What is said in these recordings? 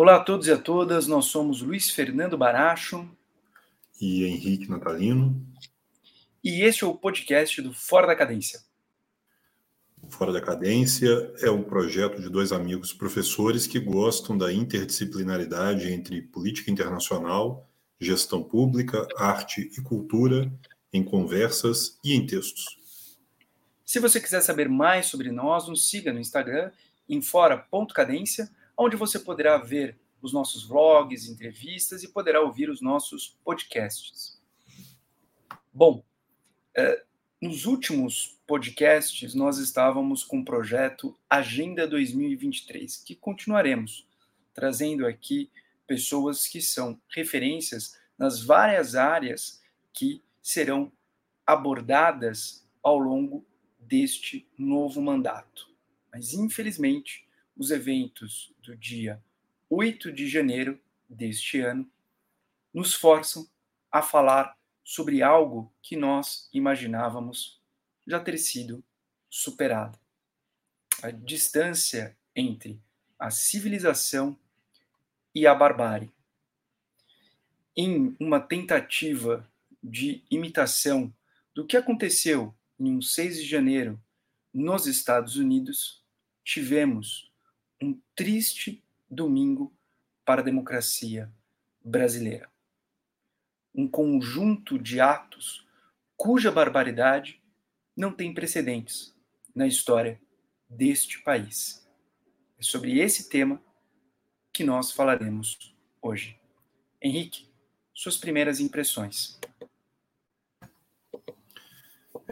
Olá a todos e a todas, nós somos Luiz Fernando Baracho e Henrique Natalino. E este é o podcast do Fora da Cadência. Fora da Cadência é um projeto de dois amigos professores que gostam da interdisciplinaridade entre política internacional, gestão pública, arte e cultura em conversas e em textos. Se você quiser saber mais sobre nós, nos siga no Instagram em fora.cadência onde você poderá ver os nossos vlogs, entrevistas e poderá ouvir os nossos podcasts. Bom, é, nos últimos podcasts nós estávamos com o projeto Agenda 2023, que continuaremos trazendo aqui pessoas que são referências nas várias áreas que serão abordadas ao longo deste novo mandato. Mas, infelizmente, os eventos do dia 8 de janeiro deste ano nos forçam a falar sobre algo que nós imaginávamos já ter sido superado. A distância entre a civilização e a barbárie. Em uma tentativa de imitação do que aconteceu em um 6 de janeiro nos Estados Unidos, tivemos um triste domingo para a democracia brasileira. Um conjunto de atos cuja barbaridade não tem precedentes na história deste país. É sobre esse tema que nós falaremos hoje. Henrique, suas primeiras impressões.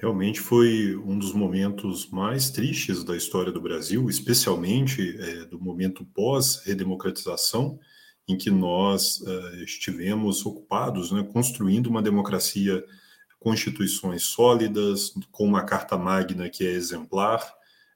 Realmente foi um dos momentos mais tristes da história do Brasil, especialmente é, do momento pós-redemocratização, em que nós é, estivemos ocupados, né, construindo uma democracia, constituições sólidas, com uma Carta Magna que é exemplar,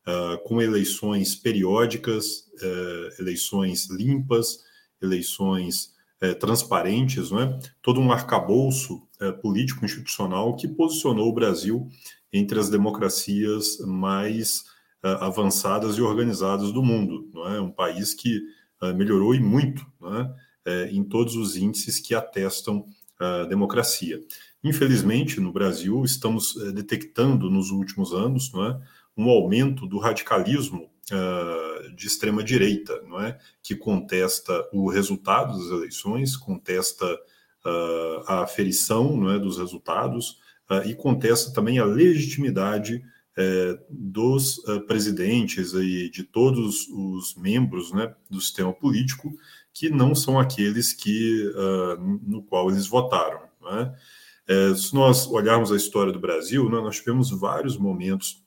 uh, com eleições periódicas, uh, eleições limpas, eleições uh, transparentes, não é? todo um arcabouço é, político-institucional que posicionou o Brasil entre as democracias mais é, avançadas e organizadas do mundo. Não é? Um país que é, melhorou e muito é? É, em todos os índices que atestam a democracia. Infelizmente, no Brasil, estamos é, detectando nos últimos anos não é? um aumento do radicalismo uh, de extrema direita, não é, que contesta o resultado das eleições, contesta uh, a aferição não é, dos resultados uh, e contesta também a legitimidade uh, dos presidentes e de todos os membros né, do sistema político que não são aqueles que no qual eles votaram. Né? se nós olharmos a história do Brasil, né, nós tivemos vários momentos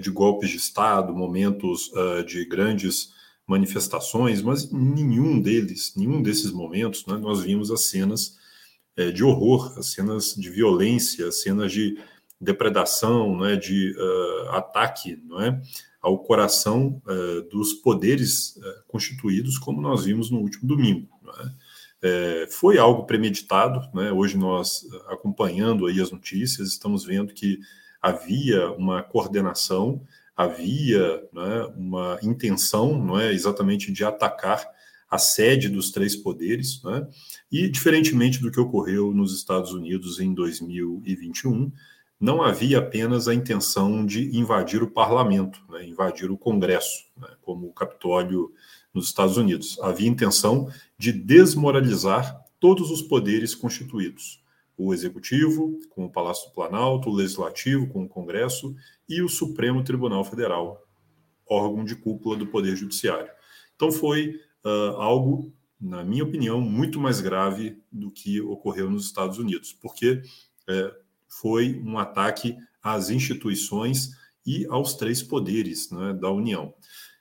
de golpes de Estado, momentos de grandes manifestações, mas nenhum deles, nenhum desses momentos, né, nós vimos as cenas é, de horror, as cenas de violência, as cenas de depredação, né, de uh, ataque, não é, ao coração uh, dos poderes uh, constituídos, como nós vimos no último domingo. É? foi algo premeditado, né? Hoje nós acompanhando aí as notícias estamos vendo que havia uma coordenação havia né, uma intenção não é, exatamente de atacar a sede dos três poderes, né, e diferentemente do que ocorreu nos Estados Unidos em 2021, não havia apenas a intenção de invadir o parlamento, né, invadir o Congresso, né, como o Capitólio nos Estados Unidos. Havia intenção de desmoralizar todos os poderes constituídos o Executivo, com o Palácio do Planalto, o Legislativo, com o Congresso e o Supremo Tribunal Federal, órgão de cúpula do Poder Judiciário. Então, foi uh, algo, na minha opinião, muito mais grave do que ocorreu nos Estados Unidos, porque é, foi um ataque às instituições e aos três poderes né, da União.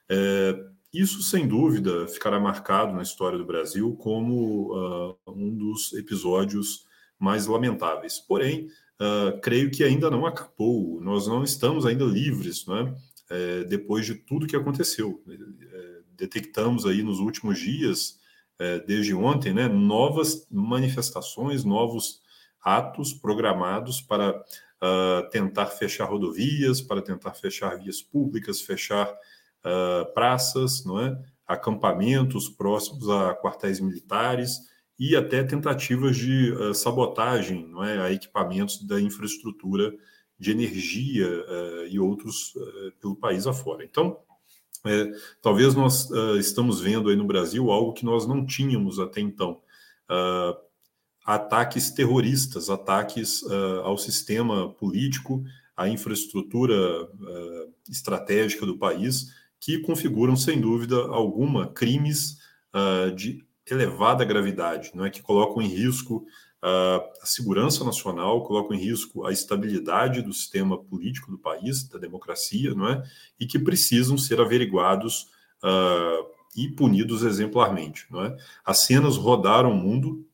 É, isso, sem dúvida, ficará marcado na história do Brasil como uh, um dos episódios mais lamentáveis. Porém, uh, creio que ainda não acabou, nós não estamos ainda livres, né? É, depois de tudo que aconteceu. É, detectamos aí nos últimos dias, é, desde ontem, né, novas manifestações, novos atos programados para uh, tentar fechar rodovias, para tentar fechar vias públicas, fechar uh, praças, não é? acampamentos próximos a quartéis militares e até tentativas de uh, sabotagem não é, a equipamentos da infraestrutura de energia uh, e outros uh, pelo país afora. Então, é, talvez nós estamos vendo aí no Brasil algo que nós não tínhamos até então. ataques terroristas, ataques ao sistema político, à infraestrutura estratégica do país, que configuram, sem dúvida alguma, crimes de elevada gravidade, não é que colocam em risco uh, a segurança nacional, colocam em risco a estabilidade do sistema político do país, da democracia, não é, e que precisam ser averiguados uh, e punidos exemplarmente, não é. As cenas rodaram o mundo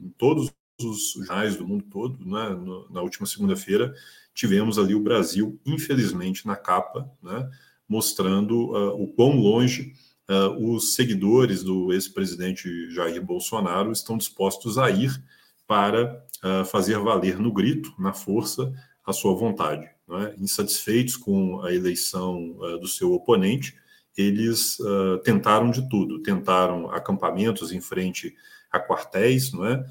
em todos os jornais do mundo todo, né? na última segunda-feira tivemos ali o Brasil, infelizmente, na capa, né? mostrando uh, o quão longe uh, os seguidores do ex-presidente Jair Bolsonaro estão dispostos a ir para uh, fazer valer no grito, na força, a sua vontade. É? Insatisfeitos com a eleição do seu oponente, eles tentaram de tudo, tentaram acampamentos em frente a quartéis, não é?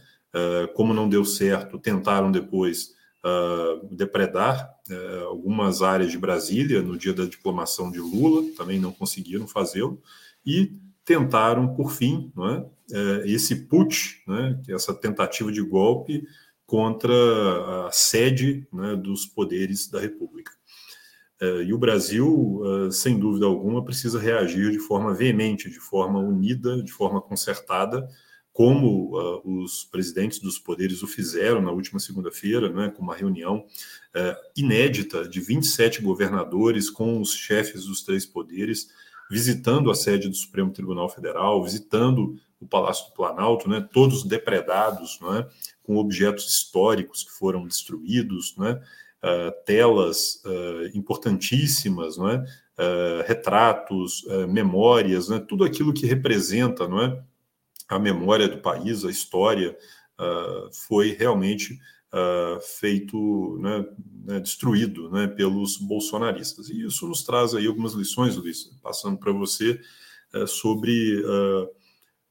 como não deu certo, tentaram depois uh, depredar uh, algumas áreas de Brasília no dia da diplomação de Lula, também não conseguiram fazê-lo, e tentaram, por fim, é, uh, esse put, né, essa tentativa de golpe contra a sede né, dos poderes da República. Uh, e o Brasil, sem dúvida alguma, precisa reagir de forma veemente, de forma unida, de forma concertada, como uh, os presidentes dos poderes o fizeram na última segunda-feira, né, com uma reunião uh, inédita de 27 governadores com os chefes dos três poderes, visitando a sede do Supremo Tribunal Federal, visitando o Palácio do Planalto, né, todos depredados, né, com objetos históricos que foram destruídos, né, uh, telas importantíssimas, né, retratos, memórias, né, tudo aquilo que representa, não é, a memória do país, a história, uh, foi realmente uh, feito, né, né, destruído né, pelos bolsonaristas. E isso nos traz aí algumas lições, Luiz, passando para você uh, sobre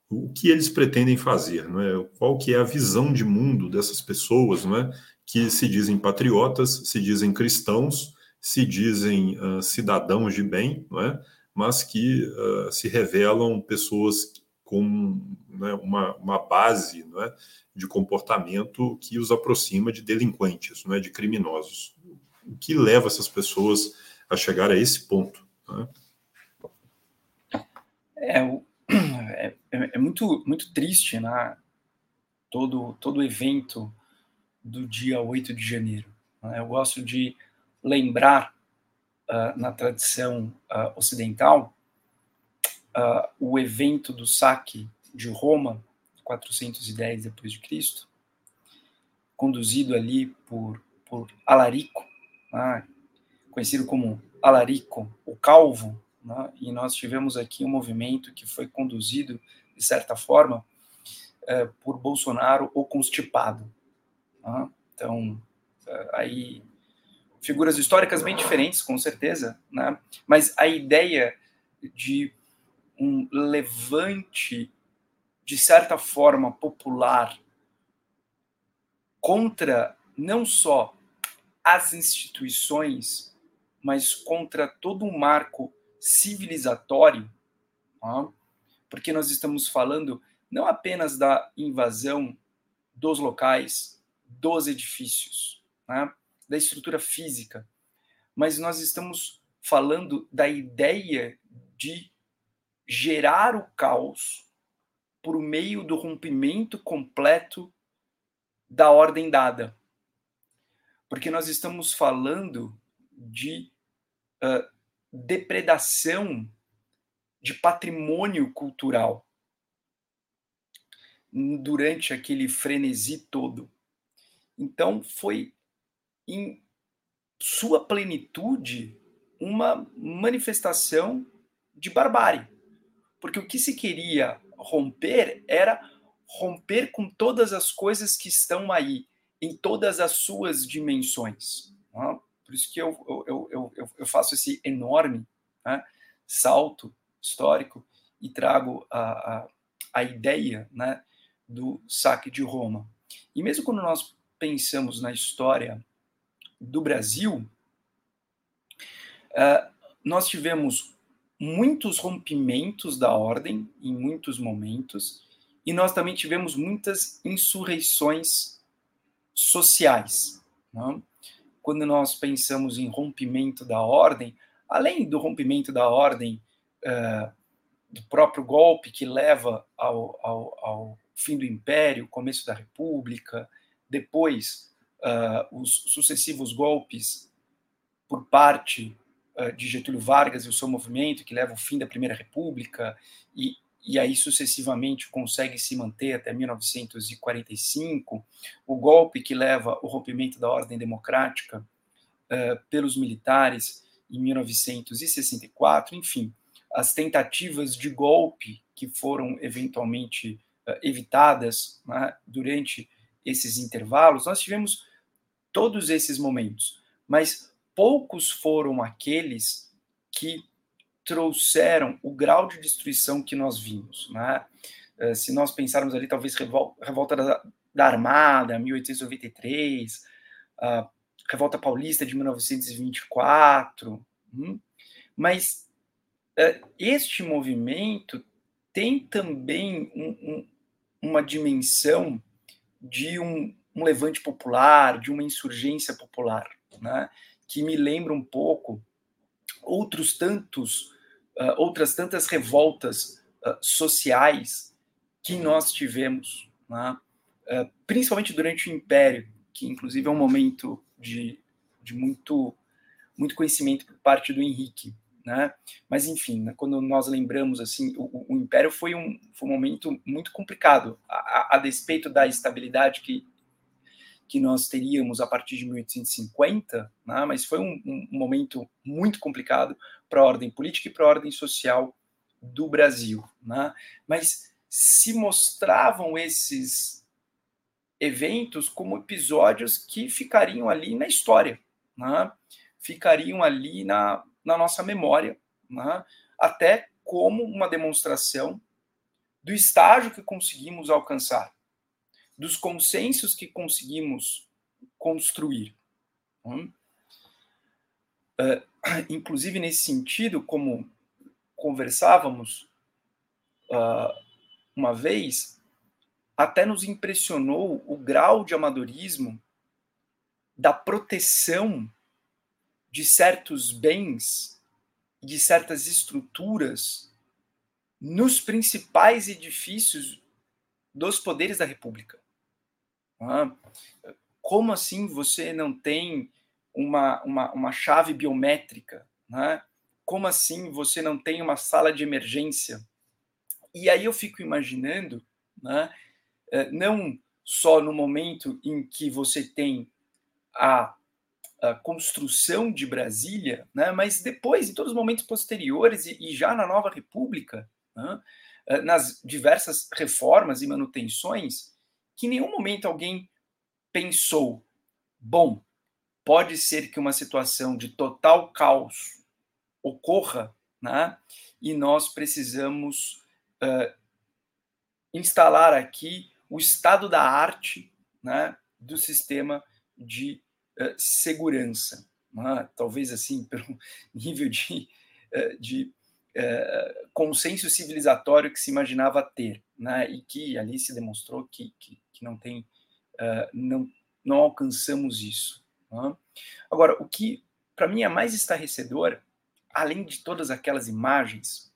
o que eles pretendem fazer, não é? qual que é a visão de mundo dessas pessoas não é? que se dizem patriotas, se dizem cristãos, se dizem cidadãos de bem, não é? mas que se revelam pessoas com né, uma, uma base né, de comportamento que os aproxima de delinquentes, né, de criminosos. O que leva essas pessoas a chegar a esse ponto? Né? É, é, é, muito, muito triste né, todo, todo o evento do dia 8 de janeiro. Né? Eu gosto de lembrar, uh, na tradição uh, ocidental, uh, o evento do saque de Roma, 410 depois de Cristo, conduzido ali por, por Alarico, né, conhecido como Alarico, o Calvo, né, e nós tivemos aqui um movimento que foi conduzido, de certa forma, uh, por Bolsonaro, o constipado. Né, então, uh, aí, figuras históricas bem diferentes, com certeza, né, mas a ideia de um levante, de certa forma, popular contra não só as instituições, mas contra todo um marco civilizatório, porque nós estamos falando não apenas da invasão dos locais, dos edifícios, né, da estrutura física, mas nós estamos falando da ideia de gerar o caos por meio do rompimento completo da ordem dada. Porque nós estamos falando de uh, depredação de patrimônio cultural durante aquele frenesi todo. Então, foi em sua plenitude uma manifestação de barbárie. Porque o que se queria romper era romper com todas as coisas que estão aí, em todas as suas dimensões. Né? Por isso que eu, eu, eu, eu, faço esse enorme né, salto histórico e trago a, a, a ideia né, do saque de Roma. E mesmo quando nós pensamos na história do Brasil, uh, nós tivemos muitos rompimentos da ordem em muitos momentos, e nós também tivemos muitas insurreições sociais. Né? Quando nós pensamos em rompimento da ordem, além do rompimento da ordem uh, do próprio golpe que leva ao, ao, ao, fim do Império, começo da República, depois uh, os sucessivos golpes por parte de Getúlio Vargas e o seu movimento, que leva ao fim da Primeira República, e, e aí sucessivamente consegue se manter até 1945, o golpe que leva ao rompimento da ordem democrática uh, pelos militares em 1964, enfim, as tentativas de golpe que foram eventualmente uh, evitadas né, durante esses intervalos, nós tivemos todos esses momentos, mas poucos foram aqueles que trouxeram o grau de destruição que nós vimos. Né? Uh, se nós pensarmos ali, talvez, revolta da, da Armada, 1893, a Revolta Paulista de 1924, hum? mas é, este movimento tem também um, um, uma dimensão de um, um, levante popular, de uma insurgência popular, né? Que me lembra um pouco outros tantos, uh, outras tantas revoltas uh, sociais que nós tivemos, né? uh, principalmente durante o Império, que inclusive é um momento de, de muito, muito conhecimento por parte do Henrique. Né? Mas enfim, né, quando nós lembramos assim, o, o, Império foi um, foi um momento muito complicado, a, a, a, despeito da estabilidade que que nós teríamos a partir de 1850, né? mas foi um, um momento muito complicado para a ordem política e para a ordem social do Brasil. Né? Mas se mostravam esses eventos como episódios que ficariam ali na história, né? ficariam ali na, na nossa memória, né? até como uma demonstração do estágio que conseguimos alcançar, dos consensos que conseguimos construir. Uh, inclusive, nesse sentido, como conversávamos uh, uma vez, até nos impressionou o grau de amadorismo da proteção de certos bens, de certas estruturas nos principais edifícios dos poderes da República. Como assim você não tem uma, uma, uma chave biométrica? Né? Como assim você não tem uma sala de emergência? E aí eu fico imaginando, né, eh, não só no momento em que você tem a a construção de Brasília, né, mas depois, em todos os momentos posteriores e, e já na nova República, né, eh, nas diversas reformas e manutenções, que em nenhum momento alguém pensou, bom, pode ser que uma situação de total caos ocorra, né, e nós precisamos uh, instalar aqui o estado da arte né, do sistema de uh, segurança, né? talvez assim, pelo nível de, uh, de consenso civilizatório que se imaginava ter, né? e que ali se demonstrou que, que, que não tem, não, não alcançamos isso. Né? Agora, o que para mim é mais estarrecedor, além de todas aquelas imagens,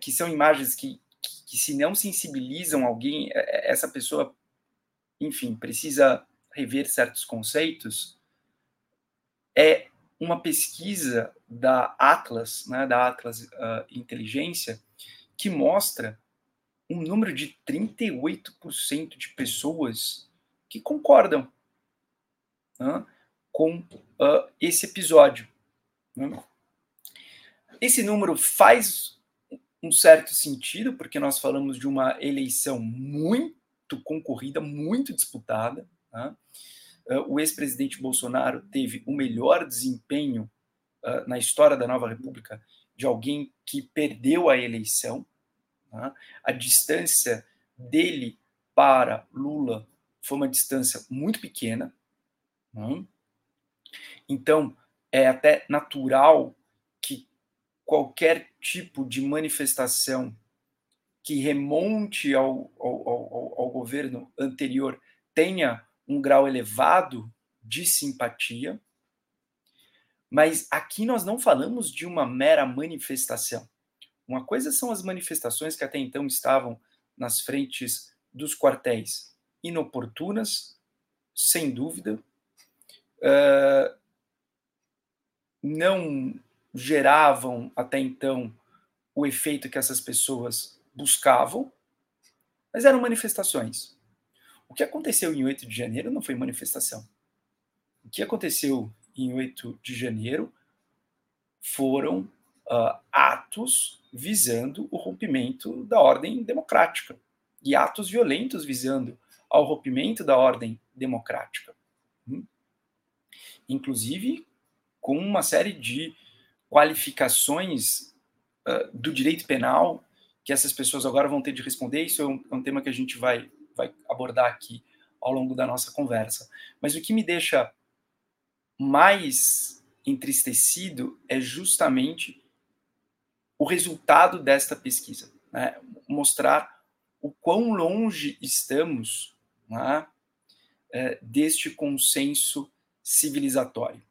que são imagens que, que, que se não sensibilizam alguém, essa pessoa, enfim, precisa rever certos conceitos, é uma pesquisa da Atlas, né, da Atlas uh, Inteligência, que mostra um número de 38% de pessoas que concordam né, com uh, esse episódio. Né? Esse número faz um certo sentido, porque nós falamos de uma eleição muito concorrida, muito disputada, Tá? Uh, o ex-presidente Bolsonaro teve o melhor desempenho uh, na história da nova República de alguém que perdeu a eleição. Né? A distância dele para Lula foi uma distância muito pequena. Né? Então, é até natural que qualquer tipo de manifestação que remonte ao, ao, ao, ao governo anterior tenha um grau elevado de simpatia. Mas aqui nós não falamos de uma mera manifestação. Uma coisa são as manifestações que até então estavam nas frentes dos quartéis, inoportunas, sem dúvida, uh, não geravam até então o efeito que essas pessoas buscavam, mas eram manifestações. O que aconteceu em 8 de janeiro não foi manifestação. O que aconteceu em 8 de janeiro foram uh, atos visando o rompimento da ordem democrática e atos violentos visando ao rompimento da ordem democrática. Hum? Inclusive com uma série de qualificações uh, do direito penal que essas pessoas agora vão ter de responder. Isso é um, é um tema que a gente vai, vai abordar aqui ao longo da nossa conversa. Mas o que me deixa mais entristecido é justamente o resultado desta pesquisa, né? mostrar o quão longe estamos né, é, deste consenso civilizatório.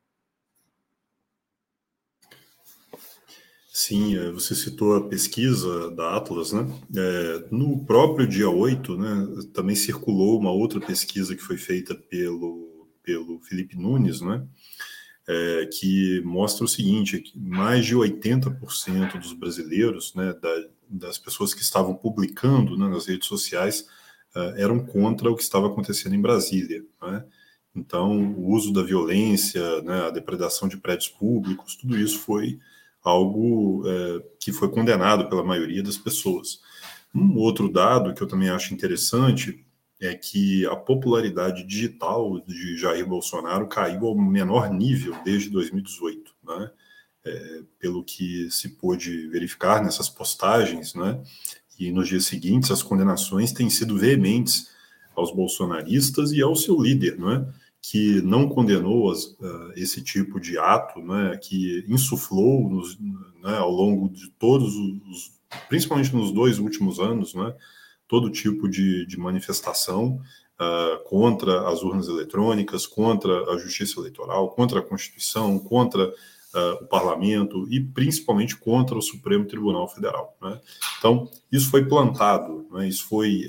Sim, é, você citou a pesquisa da Atlas, né? É, no próprio dia 8, né, também circulou uma outra pesquisa que foi feita pelo, pelo Felipe Nunes, né? É, que mostra o seguinte: mais de 80% dos brasileiros, né, da, das pessoas que estavam publicando né, nas redes sociais, uh, eram contra o que estava acontecendo em Brasília. Né? Então, o uso da violência, né, a depredação de prédios públicos, tudo isso foi algo é, que foi condenado pela maioria das pessoas. Um outro dado que eu também acho interessante é que a popularidade digital de Jair Bolsonaro caiu ao menor nível desde 2018, né? É, pelo que se pôde verificar nessas postagens, né? E nos dias seguintes as condenações têm sido veementes aos bolsonaristas e ao seu líder, né? que não condenou as, uh, esse tipo de ato, né, que insuflou nos, né, ao longo de todos os, principalmente nos dois últimos anos, né, todo tipo de, de manifestação uh, contra as urnas eletrônicas, contra a justiça eleitoral, contra a Constituição, contra uh, o parlamento e principalmente contra o Supremo Tribunal Federal. Né? Então, isso foi plantado, né, isso foi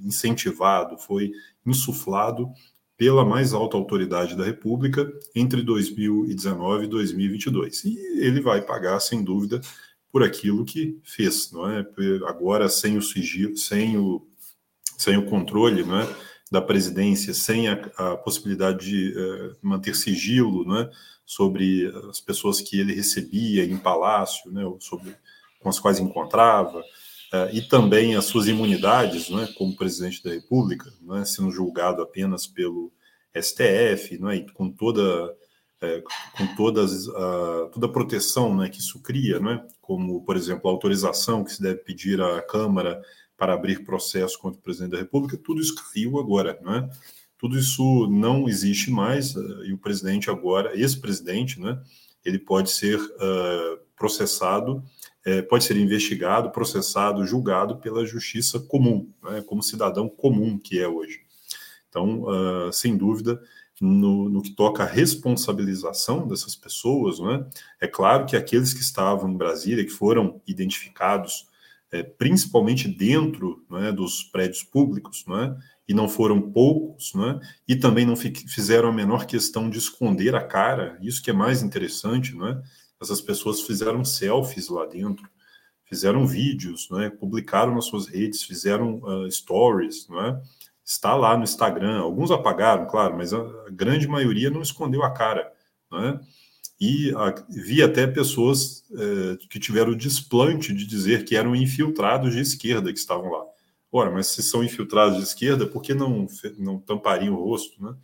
incentivado, foi insuflado pela mais alta autoridade da República entre 2019 e 2022. E ele vai pagar, sem dúvida, por aquilo que fez, não é? Agora sem o sigilo, sem o, sem o controle, não é? da presidência, sem a, a possibilidade de uh, manter sigilo, né, sobre as pessoas que ele recebia em palácio, né, sobre com as quais encontrava, uh, e também as suas imunidades, né, como presidente da República, né, sendo julgado apenas pelo STF, né, com toda é, com todas a, toda a proteção né, que isso cria, né, como, por exemplo, a autorização que se deve pedir à Câmara para abrir processo contra o presidente da República, tudo isso caiu agora. Né? Tudo isso não existe mais uh, e o presidente agora, ex-presidente, né, ele pode ser uh, processado, é, pode ser investigado, processado, julgado pela justiça comum, né, como cidadão comum que é hoje. Então, uh, sem dúvida, no, no, que toca à responsabilização dessas pessoas, né, é? Claro que aqueles que estavam em Brasília, que foram identificados é, principalmente dentro né, dos prédios públicos, né, e não foram poucos, né, e também não fizeram a menor questão de esconder a cara, isso que é mais interessante, né, essas pessoas fizeram selfies lá dentro, fizeram vídeos, né, publicaram nas suas redes, fizeram uh, stories, né, está lá no Instagram. Alguns apagaram, claro, mas a grande maioria não escondeu a cara. Né? E a, vi até pessoas é, que tiveram o desplante de dizer que eram infiltrados de esquerda que estavam lá. Ora, mas se são infiltrados de esquerda, por que não, não tampariam o rosto? Né?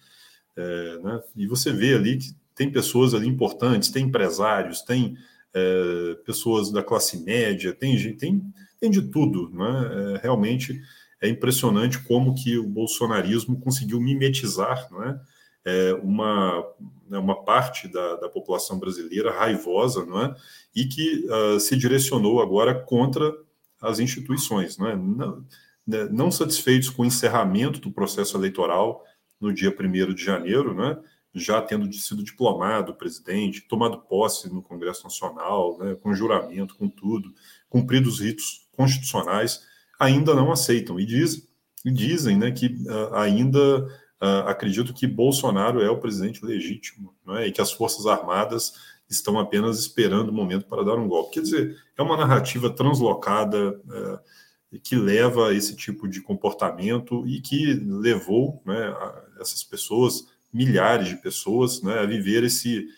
É, né? E você vê ali que tem pessoas ali importantes, tem empresários, tem é, pessoas da classe média, tem, tem, tem de tudo. Né? É, realmente é impressionante como que o bolsonarismo conseguiu mimetizar não é? é uma, né, uma parte da, da população brasileira raivosa não é? e que uh, se direcionou agora contra as instituições. Não, é? não, né, não satisfeitos com o encerramento do processo eleitoral no dia 1 de janeiro, né, já tendo sido diplomado presidente, tomado posse no Congresso Nacional, né, com juramento, com tudo, cumprido os ritos constitucionais, ainda não aceitam. E, diz, e dizem né, que uh, ainda uh, acreditam que Bolsonaro é o presidente legítimo né, e que as Forças Armadas estão apenas esperando o momento para dar um golpe. Quer dizer, é uma narrativa translocada. Uh, que leva a esse tipo de comportamento e que levou né, essas pessoas, milhares de pessoas, né, a viver esse,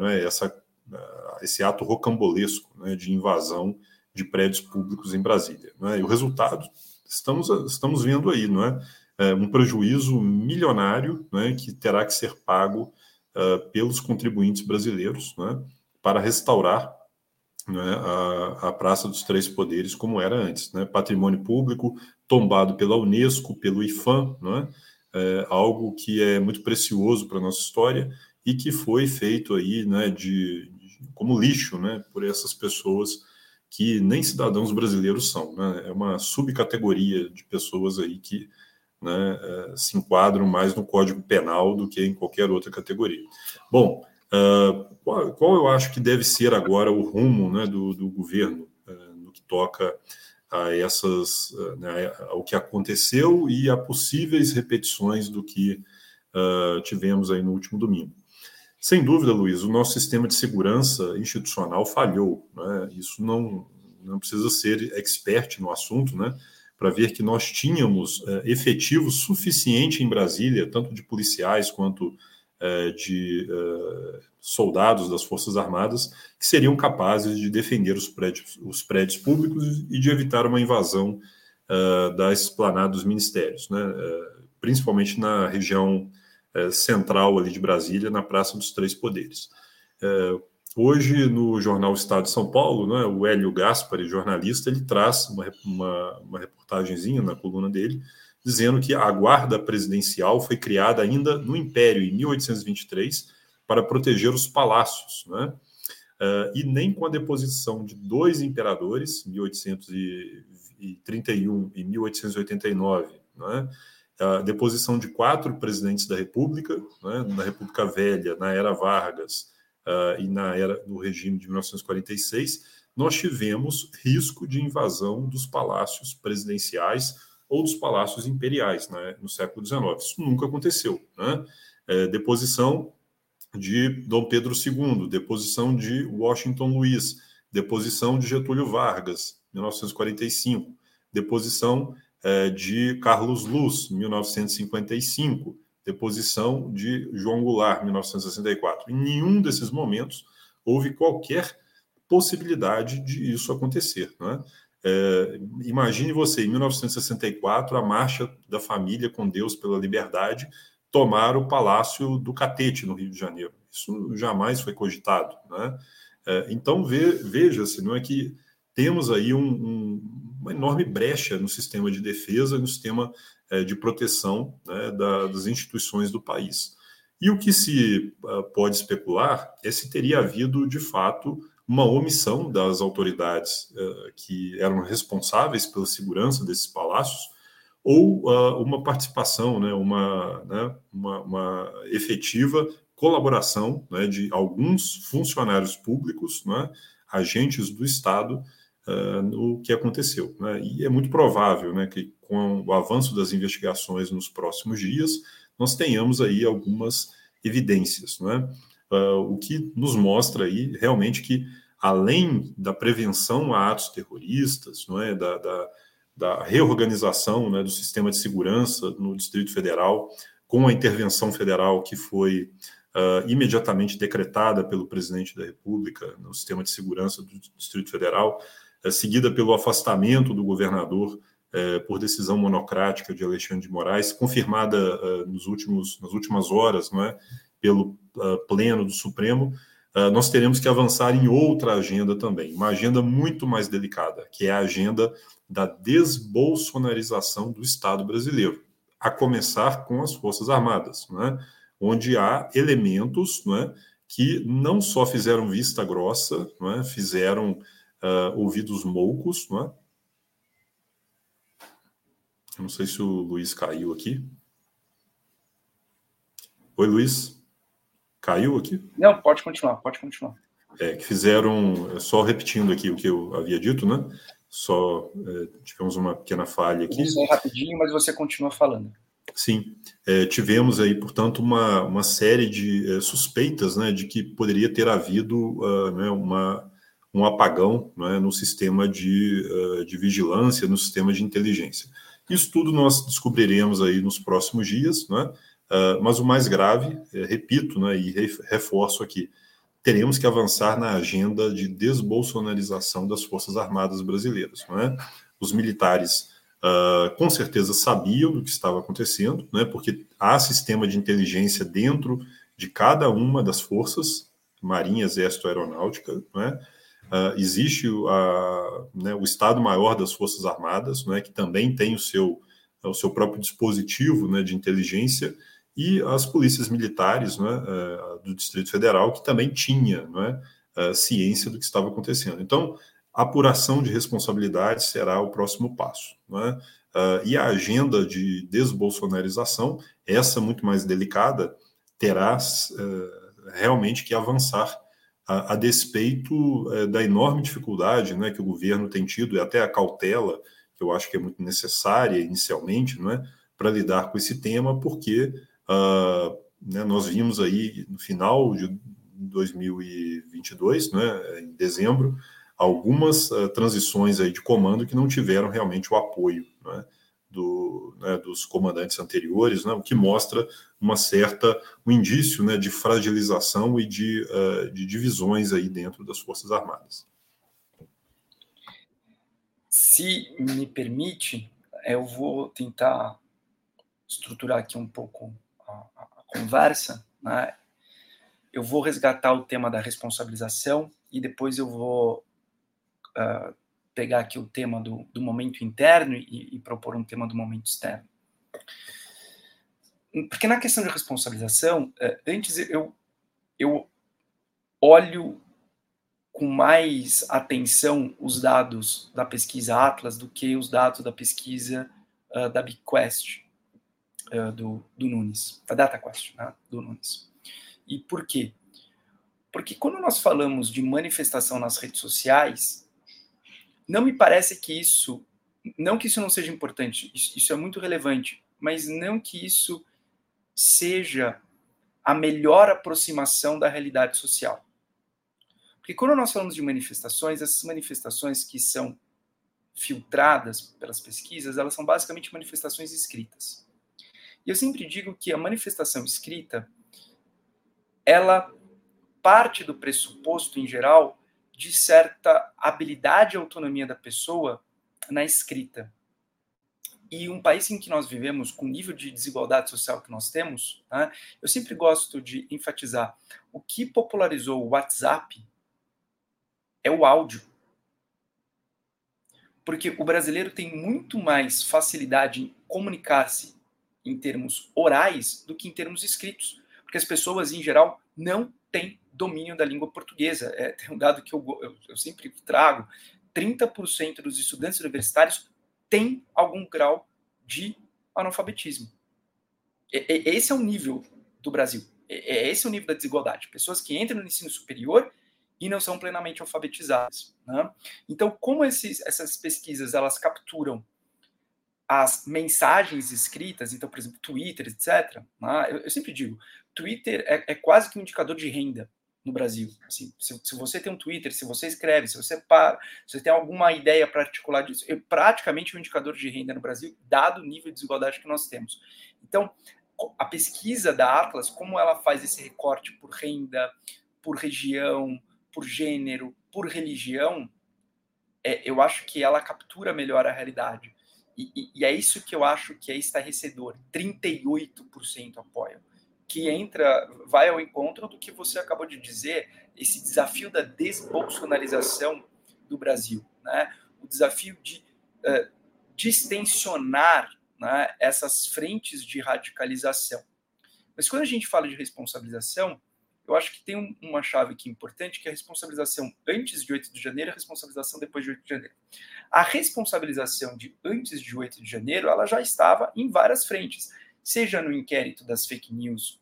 né, essa, esse ato rocambolesco né, de invasão de prédios públicos em Brasília. Né, e o resultado estamos, estamos vendo aí, não é? é um prejuízo milionário né, que terá que ser pago uh, pelos contribuintes brasileiros né, para restaurar né, a, a Praça dos Três Poderes como era antes, né, patrimônio público tombado pela Unesco, pelo IFAM, né, é algo que é muito precioso para a nossa história e que foi feito aí né, de, de, como lixo né, por essas pessoas que nem cidadãos brasileiros são. Né, é uma subcategoria de pessoas aí que né, é, se enquadram mais no Código Penal do que em qualquer outra categoria. Bom, Uh, qual, qual, eu acho que deve ser agora o rumo né, do, do, governo uh, no que toca a essas uh, né, ao que aconteceu e a possíveis repetições do que tivemos aí no último domingo. Sem dúvida, Luiz, o nosso sistema de segurança institucional falhou. Né? Isso não, não precisa ser expert no assunto, né? para ver que nós tínhamos efetivo suficiente em Brasília, tanto de policiais quanto é, de é, soldados das Forças Armadas que seriam capazes de defender os prédios, os prédios públicos e de evitar uma invasão é, da esplanada dos ministérios, né? principalmente na região central ali de Brasília, na Praça dos Três Poderes. Hoje, no jornal Estado de São Paulo, né, o Hélio Gaspari, jornalista, ele traz uma, uma, uma reportagenzinha na coluna dele, dizendo que a guarda presidencial foi criada ainda no Império, em 1823, para proteger os palácios. Né? Uh, e nem com a deposição de dois imperadores, 1831 e 1889, né? A deposição de quatro presidentes da República, né? na República Velha, na era Vargas uh, e na era do regime de 1946, nós tivemos risco de invasão dos palácios presidenciais ou dos palácios imperiais né, no século XIX. Isso nunca aconteceu. Né? É, deposição de Dom Pedro II, deposição de Washington Luiz, deposição de Getúlio Vargas, 1945, deposição é, de Carlos Luz, 1955, deposição de João Goulart, 1964. Em nenhum desses momentos houve qualquer possibilidade de isso acontecer. Né? É, imagine você, em 1964, a marcha da família com Deus pela liberdade tomar o Palácio do Catete, no Rio de Janeiro. Isso jamais foi cogitado. Né? É, então, ve, veja-se, não é que temos aí um, um, uma enorme brecha no sistema de defesa, no sistema é, de proteção né, da, das instituições do país. E o que se uh, pode especular é se teria havido, de fato, uma omissão das autoridades uh, que eram responsáveis pela segurança desses palácios ou uh, uma participação, né, uma, né, uma, uma, efetiva colaboração né, de alguns funcionários públicos, né, agentes do Estado, uh, no que aconteceu. Né? E é muito provável né, que, com o avanço das investigações nos próximos dias, nós tenhamos aí algumas evidências. Né? Uh, o que nos mostra aí realmente que, além da prevenção a atos terroristas, não é, da, da, da reorganização né, do sistema de segurança no Distrito Federal, com a intervenção federal que foi uh, imediatamente decretada pelo presidente da República no sistema de segurança do Distrito Federal, seguida pelo afastamento do governador uh, por decisão monocrática de Alexandre de Moraes, confirmada nos últimos, nas últimas horas, não é? pelo Pleno do Supremo, nós teremos que avançar em outra agenda também, uma agenda muito mais delicada, que é a agenda da desbolsonarização do Estado brasileiro, a começar com as Forças Armadas, né? onde há elementos né, que não só fizeram vista grossa, né, fizeram uh, ouvidos moucos. Né? Eu não sei se o Luiz caiu aqui. Oi, Luiz. Caiu aqui? Não, pode continuar, pode continuar. É, que fizeram, só repetindo aqui o que eu havia dito, né? Só é, tivemos uma pequena falha aqui. Isso é rapidinho, mas você continua falando. Sim, é, tivemos aí, portanto, uma, uma série de é, suspeitas né, de que poderia ter havido uh, né, uma, um apagão né, no sistema de, uh, de vigilância, no sistema de inteligência. Isso tudo nós descobriremos aí nos próximos dias, né? Uh, mas o mais grave, é, repito né, e reforço aqui, teremos que avançar na agenda de desbolsonarização das Forças Armadas brasileiras. Né? Os militares uh, com certeza sabiam do que estava acontecendo, né? porque há sistema de inteligência dentro de cada uma das forças, Marinha, Exército, Aeronáutica, né? Uh, existe a, né, o Estado-Maior das Forças Armadas, né, que também tem o seu, o seu próprio dispositivo né, de inteligência, e as polícias militares uh, do Distrito Federal, que também tinha uh, ciência do que estava acontecendo. Então, apuração de responsabilidade será o próximo passo. Né? e a agenda de desbolsonarização, essa muito mais delicada, terá realmente que avançar a, a despeito é, da enorme dificuldade né, que o governo tem tido e até a cautela, que eu acho que é muito necessária inicialmente, não é, para lidar com esse tema, porque uh, né, nós vimos aí no final de 2022, né, em dezembro, algumas uh, transições aí de comando que não tiveram realmente o apoio né, do, né, dos comandantes anteriores, né, o que mostra uma certa um indício né, de fragilização e de, uh, de divisões aí dentro das Forças Armadas. Se me permite, eu vou tentar estruturar aqui um pouco a, a conversa. Né? Eu vou resgatar o tema da responsabilização e depois eu vou uh, pegar aqui o tema do, do momento interno e, e, propor um tema do momento externo. Porque na questão de responsabilização, uh, antes eu, eu olho com mais atenção os dados da pesquisa Atlas do que os dados da pesquisa uh, da BigQuest, uh, do, do Nunes, da DataQuest, né, do Nunes. E por quê? Porque quando nós falamos de manifestação nas redes sociais, não me parece que isso, não que isso não seja importante, isso, é muito relevante, mas não que isso seja a melhor aproximação da realidade social. Porque quando nós falamos de manifestações, essas manifestações que são filtradas pelas pesquisas, elas são basicamente manifestações escritas. E eu sempre digo que a manifestação escrita, ela parte do pressuposto, em geral, de certa habilidade e autonomia da pessoa na escrita. E um país em que nós vivemos, com o nível de desigualdade social que nós temos, né, eu sempre gosto de enfatizar: o que popularizou o WhatsApp é o áudio. Porque o brasileiro tem muito mais facilidade em comunicar-se em termos orais do que em termos escritos. Porque as pessoas, em geral, não têm domínio da língua portuguesa. É, tem um dado que eu, eu, eu sempre trago: 30% dos estudantes universitários têm algum grau de analfabetismo. esse é o nível do Brasil. É, esse é o nível da desigualdade. Pessoas que entram no ensino superior e não são plenamente alfabetizadas. Né? Então, como esses, essas pesquisas elas capturam as mensagens escritas, então, por exemplo, Twitter, etc. Né? Eu, eu, sempre digo, Twitter é, é, quase que um indicador de renda no Brasil. Assim, se, se, você tem um Twitter, se você escreve, se você para, se você tem alguma ideia para articular disso, é praticamente um indicador de renda no Brasil, dado o nível de desigualdade que nós temos. Então, a pesquisa da Atlas, como ela faz esse recorte por renda, por região, por gênero, por religião, é, eu acho que ela captura melhor a realidade. E, e, e é isso que eu acho que é estarrecedor. 38% apoiam que entra, vai ao encontro do que você acabou de dizer. esse desafio da desbolsonarização do Brasil, né? o desafio de uh, distensionar né, essas frentes de radicalização. Mas quando a gente fala de responsabilização, eu acho que tem um, uma chave aqui importante, que é a responsabilização antes de 8 de janeiro e a responsabilização depois de 8 de janeiro. A responsabilização de antes de 8 de janeiro, ela já estava em várias frentes, seja no inquérito das fake news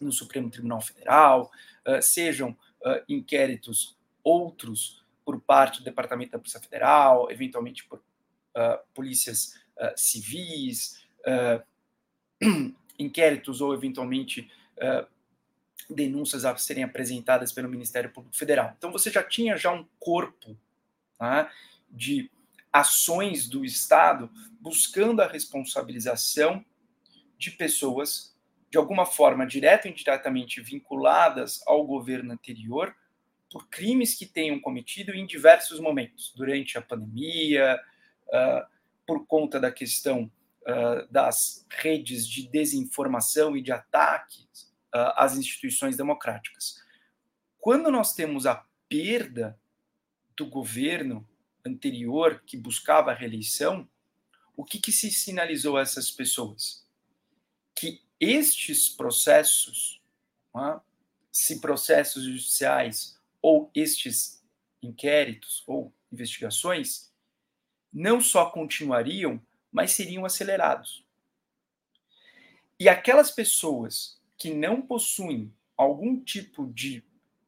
no Supremo Tribunal Federal, uh, sejam uh, inquéritos outros por parte do Departamento da Polícia Federal, eventualmente por uh, polícias civis, inquéritos ou eventualmente denúncias a serem apresentadas pelo Ministério Público Federal. Então você já tinha já um corpo tá, de ações do Estado buscando a responsabilização de pessoas de alguma forma direta ou indiretamente vinculadas ao governo anterior por crimes que tenham cometido em diversos momentos, durante a pandemia, uh, por conta da questão uh, das redes de desinformação e de ataques uh, às instituições democráticas. Quando nós temos a perda do governo anterior que buscava a reeleição, o que, que se sinalizou a essas pessoas? Que estes processos, é? se processos judiciais ou estes inquéritos ou investigações, não só continuariam, mas seriam acelerados. E aquelas pessoas que não possuem algum tipo de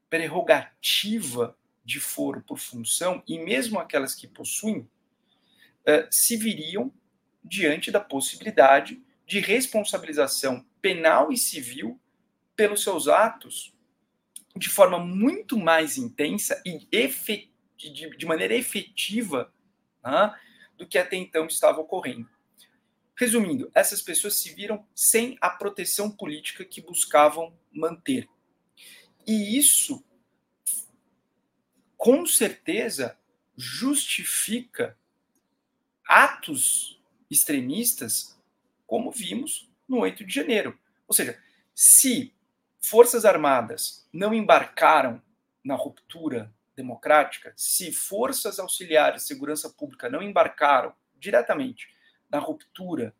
prerrogativa de foro por função, e mesmo aquelas que possuem, uh, se viriam diante da possibilidade de responsabilização penal e civil pelos seus atos de forma muito mais intensa e de, de maneira efetiva né, do que até então estava ocorrendo. Resumindo, essas pessoas se viram sem a proteção política que buscavam manter. E isso, com certeza, justifica atos extremistas, como vimos no 8 de janeiro. Ou seja, se Forças Armadas não embarcaram na ruptura democrática, se forças auxiliares de segurança pública não embarcaram diretamente na ruptura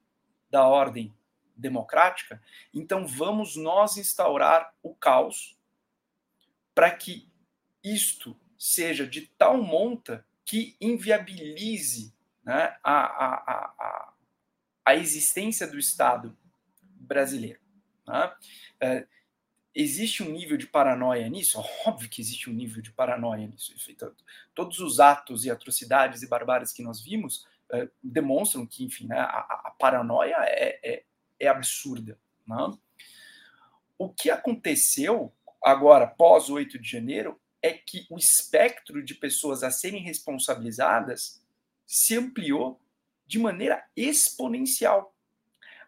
da ordem democrática, então vamos nós instaurar o caos para que isto seja de tal monta que inviabilize né, a, a, a, a existência do Estado brasileiro. Né? É, existe um nível de paranoia nisso? Óbvio que existe um nível de paranoia nisso. Todos os atos e atrocidades e barbáries que nós vimos é, demonstram que, enfim, né, a, a, paranoia é, é, é absurda. Né? O que aconteceu agora, pós 8 de janeiro, é que o espectro de pessoas a serem responsabilizadas se ampliou de maneira exponencial,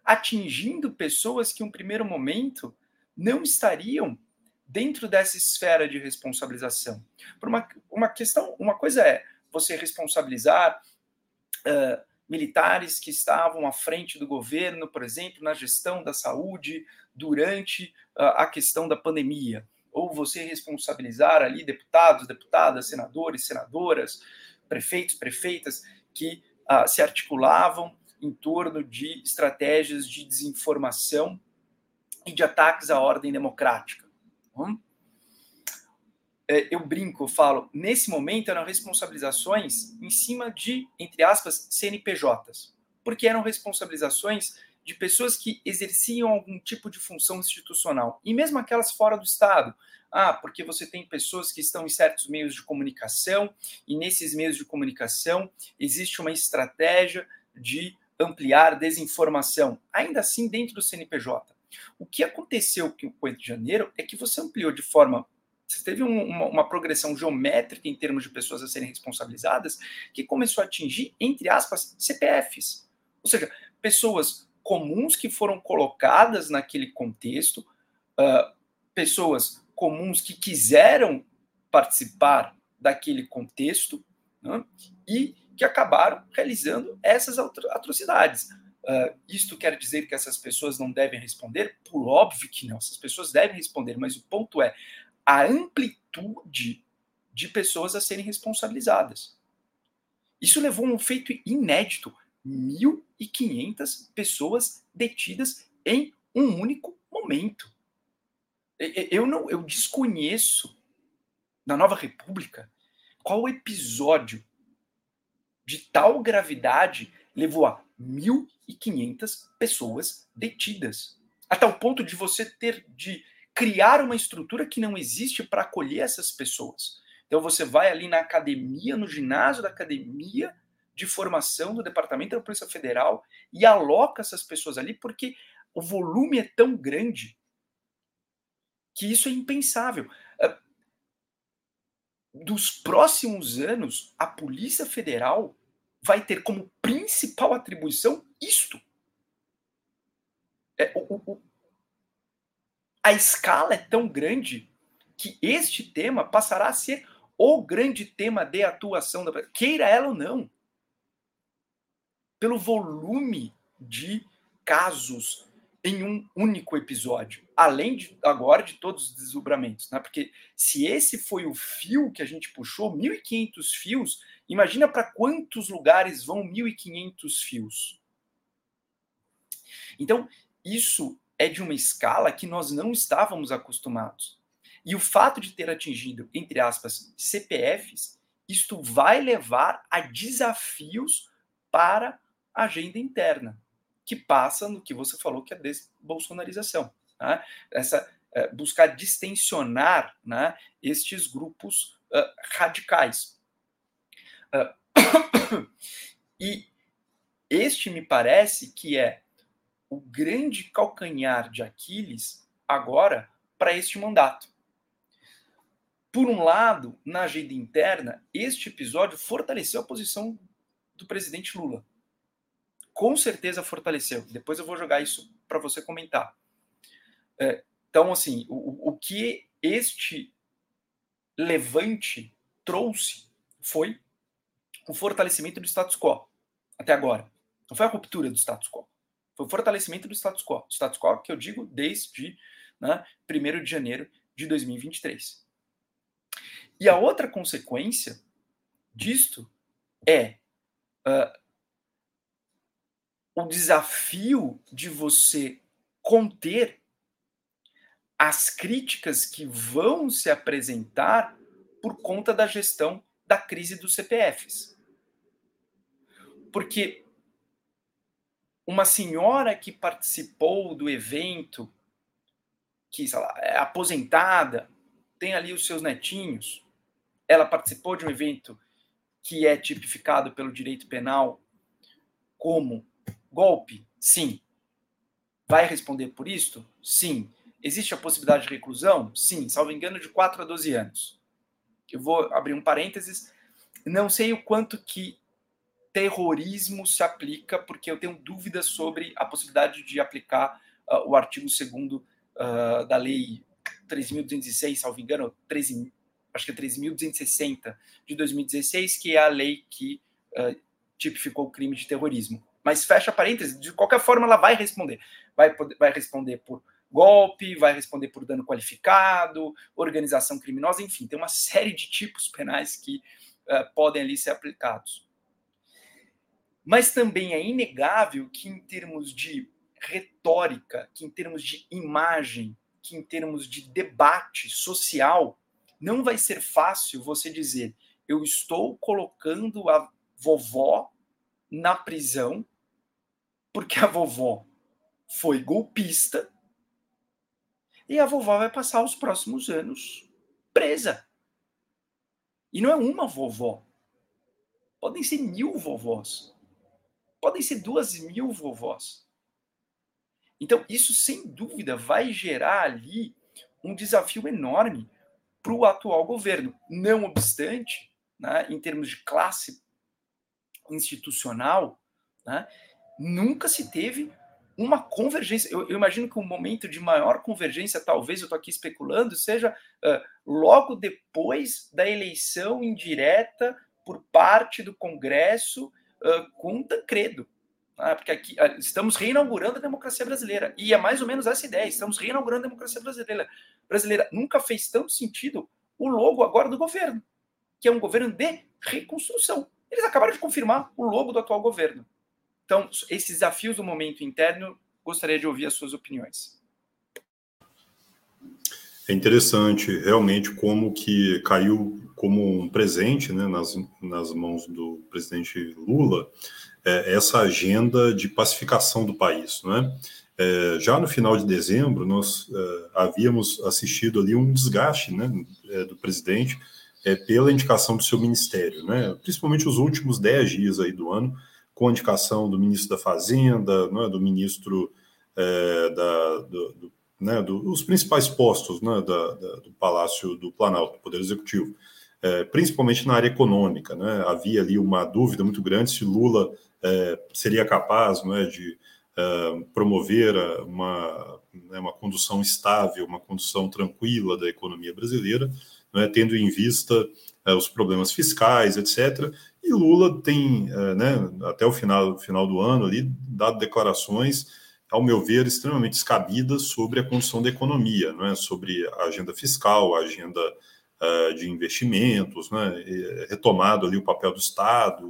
atingindo pessoas que, em um primeiro momento, não estariam dentro dessa esfera de responsabilização. Por uma, uma questão, uma coisa é você responsabilizar uh, militares que estavam à frente do governo, por exemplo, na gestão da saúde durante uh, a questão da pandemia, ou você responsabilizar ali deputados, deputadas, senadores, senadoras, prefeitos, prefeitas que uh, se articulavam em torno de estratégias de desinformação e de ataques à ordem democrática. Hum? É, eu brinco, eu falo, nesse momento eram responsabilizações em cima de, entre aspas, CNPJs, porque eram responsabilizações de pessoas que exerciam algum tipo de função institucional, e mesmo aquelas fora do Estado. Ah, porque você tem pessoas que estão em certos meios de comunicação, e nesses meios de comunicação existe uma estratégia de ampliar desinformação, ainda assim dentro do CNPJ. O que aconteceu com o 8 de janeiro é que você ampliou de forma você teve um, uma, uma, progressão geométrica em termos de pessoas a serem responsabilizadas que começou a atingir, entre aspas, CPFs. Ou seja, pessoas comuns que foram colocadas naquele contexto, uh, pessoas comuns que quiseram participar daquele contexto né, e que acabaram realizando essas atrocidades. Uh, isto quer dizer que essas pessoas não devem responder? Por óbvio que não, essas pessoas devem responder, mas o ponto é a ampli magnitude de pessoas a serem responsabilizadas. Isso levou a um feito inédito: 1.500 pessoas detidas em um único momento. Eu não, eu desconheço na Nova República qual episódio de tal gravidade levou a 1.500 pessoas detidas. Até o ponto de você ter de criar uma estrutura que não existe para acolher essas pessoas. Então você vai ali na academia, no ginásio da academia de formação do Departamento da Polícia Federal e aloca essas pessoas ali porque o volume é tão grande que isso é impensável. Ah, dos próximos anos, a Polícia Federal vai ter como principal atribuição isto. É, o, o, a escala é tão grande que este tema passará a ser o grande tema de atuação da queira ela ou não. Pelo volume de casos em um único episódio, além de agora de todos os desdobramentos, né? Porque se esse foi o fio que a gente puxou, 1500 fios, imagina para quantos lugares vão 1500 fios. Então, isso é de uma escala que nós não estávamos acostumados. E o fato de ter atingido, entre aspas, CPFs, isto vai levar a desafios para a agenda interna que passa no que você falou, que é desbolsonarização. Né? Essa, é, buscar distensionar né, estes grupos uh, radicais. Uh, e este me parece que é o grande calcanhar de Aquiles agora para este mandato. Por um lado, na agenda interna, este episódio fortaleceu a posição do presidente Lula com certeza fortaleceu. Depois eu vou jogar isso para você comentar. É, então, assim, o, o que este levante trouxe foi o fortalecimento do status quo até agora. Não foi a ruptura do status quo. Foi o fortalecimento do status quo. Status quo que eu digo desde né, 1 de janeiro de 2023. E a outra consequência disto é uh, o desafio de você conter as críticas que vão se apresentar por conta da gestão da crise dos CPFs. Porque uma senhora que participou do evento, que lá, é aposentada, tem ali os seus netinhos, ela participou de um evento que é tipificado pelo direito penal como Golpe? Sim. Vai responder por isto? Sim. Existe a possibilidade de reclusão? Sim. Salvo engano, de 4 a 12 anos. Eu vou abrir um parênteses. Não sei o quanto que terrorismo se aplica, porque eu tenho dúvidas sobre a possibilidade de aplicar uh, o artigo 2 uh, da lei 3.206, salvo engano, 13, acho que é 3.260 de 2016, que é a lei que uh, tipificou o crime de terrorismo mas fecha parênteses, de qualquer forma ela vai responder. Vai, vai responder por golpe, vai responder por dano qualificado, organização criminosa, enfim, tem uma série de tipos penais que uh, podem ali ser aplicados. Mas também é inegável que, em termos de retórica, que em termos de imagem, que em termos de debate social, não vai ser fácil você dizer: eu estou colocando a vovó na prisão porque a vovó foi golpista e a vovó vai passar os próximos anos presa. E não é uma vovó. Podem ser mil vovós. Podem ser duas mil vovós. Então, isso sem dúvida vai gerar ali um desafio enorme para o atual governo. Não obstante, né, em termos de classe institucional, né, nunca se teve uma convergência. Eu, eu, imagino que o momento de maior convergência, talvez eu estou aqui especulando, seja uh, logo depois da eleição indireta por parte do Congresso uh, com Tancredo. Ah, porque aqui uh, estamos reinaugurando a democracia brasileira. E é mais ou menos essa ideia: estamos reinaugurando a democracia brasileira. brasileira. Nunca fez tanto sentido o logo agora do governo, que é um governo de reconstrução. Eles acabaram de confirmar o logo do atual governo. Então, esses desafios do momento interno, gostaria de ouvir as suas opiniões. É interessante, realmente, como que caiu como um presente né, nas, nas mãos do presidente Lula é, essa agenda de pacificação do país. Né? É, já no final de dezembro, nós é, havíamos assistido ali um desgaste né, é, do presidente é, pela indicação do seu ministério, né? principalmente os últimos dez dias aí do ano, com indicação do ministro da Fazenda, né, do ministro é, da, do, do, né, dos principais postos né, da, da, do Palácio do Planalto, do Poder Executivo, é, principalmente na área econômica. Né? Havia ali uma dúvida muito grande se Lula é, seria capaz não é, de é, promover uma, né, uma condução estável, uma condução tranquila da economia brasileira, né, tendo em vista é, os problemas fiscais, etc. E Lula tem, é, né, até o final, final do ano, ali, dado declarações, ao meu ver, extremamente descabidas sobre a condição da economia, né, sobre a agenda fiscal, a agenda uh, de investimentos, né, retomado ali o papel do Estado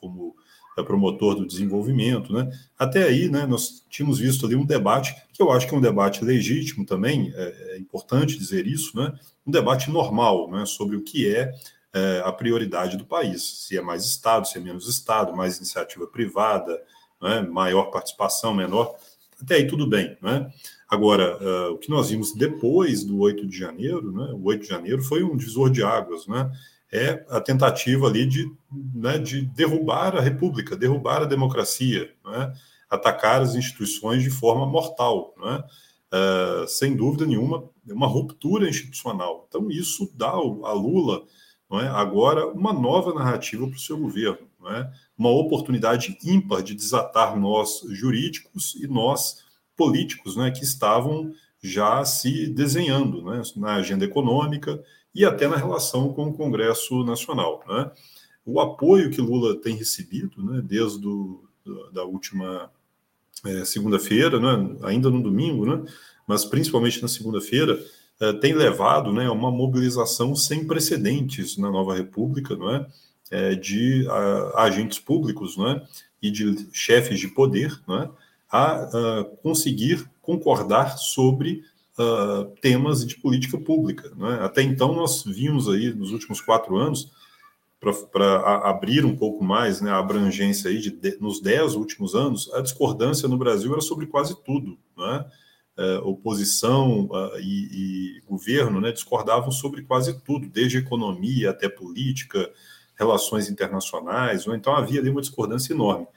como é promotor do desenvolvimento, né? Até aí, né, nós tínhamos visto ali um debate que eu acho que é um debate legítimo também, é, é importante dizer isso, né? Um debate normal, né, sobre o que é, é, a prioridade do país, se é mais Estado, se é menos Estado, mais iniciativa privada, né, maior participação, menor, até aí tudo bem, né? Agora, uh, o que nós vimos depois do 8 de janeiro, né? O 8 de janeiro foi um divisor de águas, né? é a tentativa ali de, né, de derrubar a república, derrubar a democracia, né, atacar as instituições de forma mortal, né, uh, sem dúvida nenhuma, uma ruptura institucional. Então, isso dá a Lula é, agora uma nova narrativa para o seu governo, é, uma oportunidade ímpar de desatar nós jurídicos e nós políticos né, que estavam já se desenhando né, na agenda econômica e até na relação com o Congresso Nacional. Né? O apoio que Lula tem recebido, desde do, da última é, segunda-feira, ainda no domingo, mas principalmente na segunda-feira, é, tem levado né, a uma mobilização sem precedentes na nova República, não é? É, de a, agentes públicos né, e de chefes de poder né, a, a conseguir concordar sobre uh, temas de política pública. Né? Até então, nós vimos aí, nos últimos quatro anos, para abrir um pouco mais né, a abrangência aí de, de, nos dez últimos anos, a discordância no Brasil era sobre quase tudo. Né? Uh, oposição uh, e, e, governo né, discordavam sobre quase tudo, desde economia até política, relações internacionais, né? então havia ali uma discordância enorme.